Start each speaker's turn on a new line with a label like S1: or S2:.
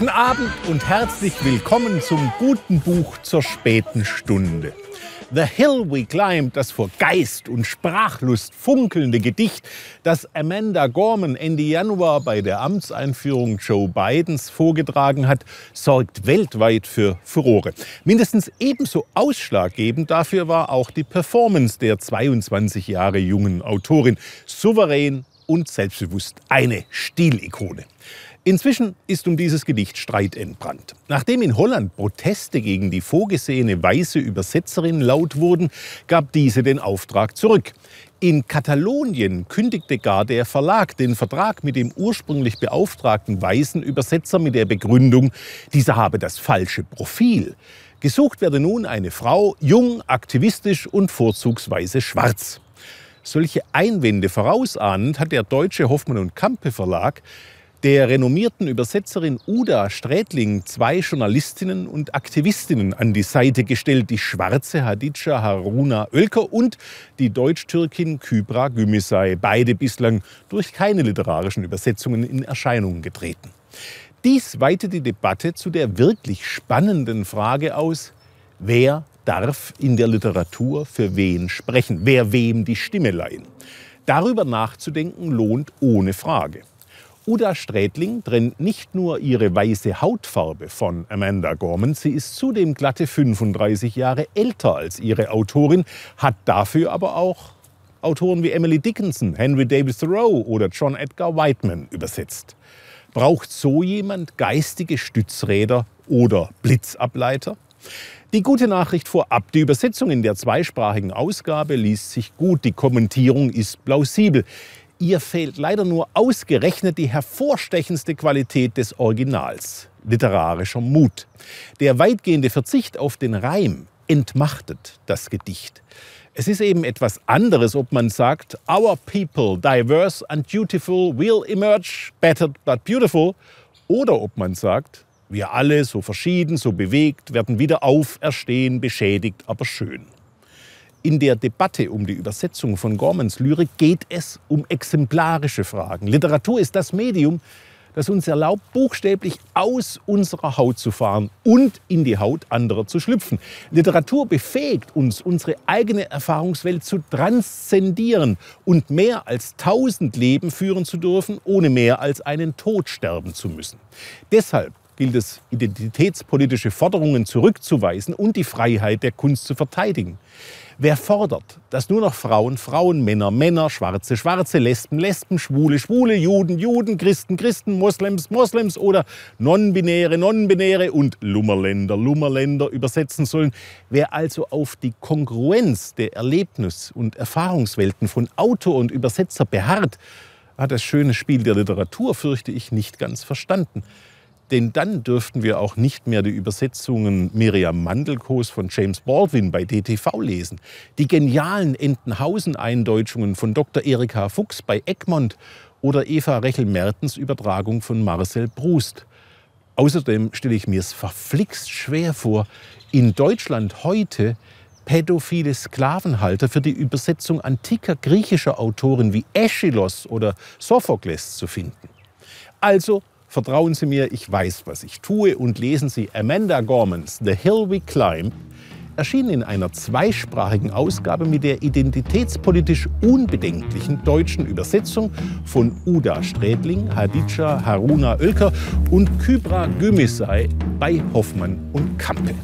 S1: Guten Abend und herzlich willkommen zum guten Buch zur späten Stunde. The Hill We Climbed, das vor Geist und Sprachlust funkelnde Gedicht, das Amanda Gorman Ende Januar bei der Amtseinführung Joe Bidens vorgetragen hat, sorgt weltweit für Furore. Mindestens ebenso ausschlaggebend dafür war auch die Performance der 22 Jahre jungen Autorin. Souverän und selbstbewusst eine Stilikone. Inzwischen ist um dieses Gedicht Streit entbrannt. Nachdem in Holland Proteste gegen die vorgesehene weiße Übersetzerin laut wurden, gab diese den Auftrag zurück. In Katalonien kündigte gar der Verlag den Vertrag mit dem ursprünglich beauftragten weißen Übersetzer mit der Begründung, dieser habe das falsche Profil. Gesucht werde nun eine Frau, jung, aktivistisch und vorzugsweise schwarz. Solche Einwände vorausahnend hat der deutsche Hoffmann und Kampe Verlag der renommierten Übersetzerin Uda Strätling zwei Journalistinnen und Aktivistinnen an die Seite gestellt, die schwarze Hadidja Haruna Oelker und die Deutsch-Türkin Kybra Gümüşay, beide bislang durch keine literarischen Übersetzungen in Erscheinung getreten. Dies weitet die Debatte zu der wirklich spannenden Frage aus, wer darf in der Literatur für wen sprechen, wer wem die Stimme leihen. Darüber nachzudenken lohnt ohne Frage. Uda Strätling trennt nicht nur ihre weiße Hautfarbe von Amanda Gorman, sie ist zudem glatte 35 Jahre älter als ihre Autorin, hat dafür aber auch Autoren wie Emily Dickinson, Henry Davis Thoreau oder John Edgar Whiteman übersetzt. Braucht so jemand geistige Stützräder oder Blitzableiter? Die gute Nachricht vorab, die Übersetzung in der zweisprachigen Ausgabe liest sich gut, die Kommentierung ist plausibel. Ihr fehlt leider nur ausgerechnet die hervorstechendste Qualität des Originals, literarischer Mut. Der weitgehende Verzicht auf den Reim entmachtet das Gedicht. Es ist eben etwas anderes, ob man sagt, Our people, diverse and dutiful, will emerge, battered but beautiful, oder ob man sagt, wir alle, so verschieden, so bewegt, werden wieder auferstehen, beschädigt, aber schön. In der Debatte um die Übersetzung von Gormans Lyrik geht es um exemplarische Fragen. Literatur ist das Medium, das uns erlaubt, buchstäblich aus unserer Haut zu fahren und in die Haut anderer zu schlüpfen. Literatur befähigt uns, unsere eigene Erfahrungswelt zu transzendieren und mehr als tausend Leben führen zu dürfen, ohne mehr als einen Tod sterben zu müssen. Deshalb gilt es, identitätspolitische Forderungen zurückzuweisen und die Freiheit der Kunst zu verteidigen. Wer fordert, dass nur noch Frauen, Frauen, Männer, Männer, Schwarze, Schwarze, Lesben, Lesben, Schwule, Schwule, Juden, Juden, Christen, Christen, Moslems, Moslems oder Nonbinäre, Nonbinäre und Lummerländer, Lummerländer übersetzen sollen, wer also auf die Kongruenz der Erlebnis- und Erfahrungswelten von Autor und Übersetzer beharrt, hat das schöne Spiel der Literatur, fürchte ich, nicht ganz verstanden. Denn dann dürften wir auch nicht mehr die Übersetzungen Miriam Mandelkos von James Baldwin bei DTV lesen, die genialen Entenhausen-Eindeutschungen von Dr. Erika Fuchs bei Egmont oder Eva Rechel-Mertens Übertragung von Marcel Proust. Außerdem stelle ich mir es verflixt schwer vor, in Deutschland heute pädophile Sklavenhalter für die Übersetzung antiker griechischer Autoren wie Aeschylos oder Sophokles zu finden. Also Vertrauen Sie mir, ich weiß, was ich tue und lesen Sie Amanda Gormans The Hill We Climb, erschienen in einer zweisprachigen Ausgabe mit der identitätspolitisch unbedenklichen deutschen Übersetzung von Uda Strädling, Hadija Haruna Oelker und Kybra Gümüşay bei Hoffmann und Kampe.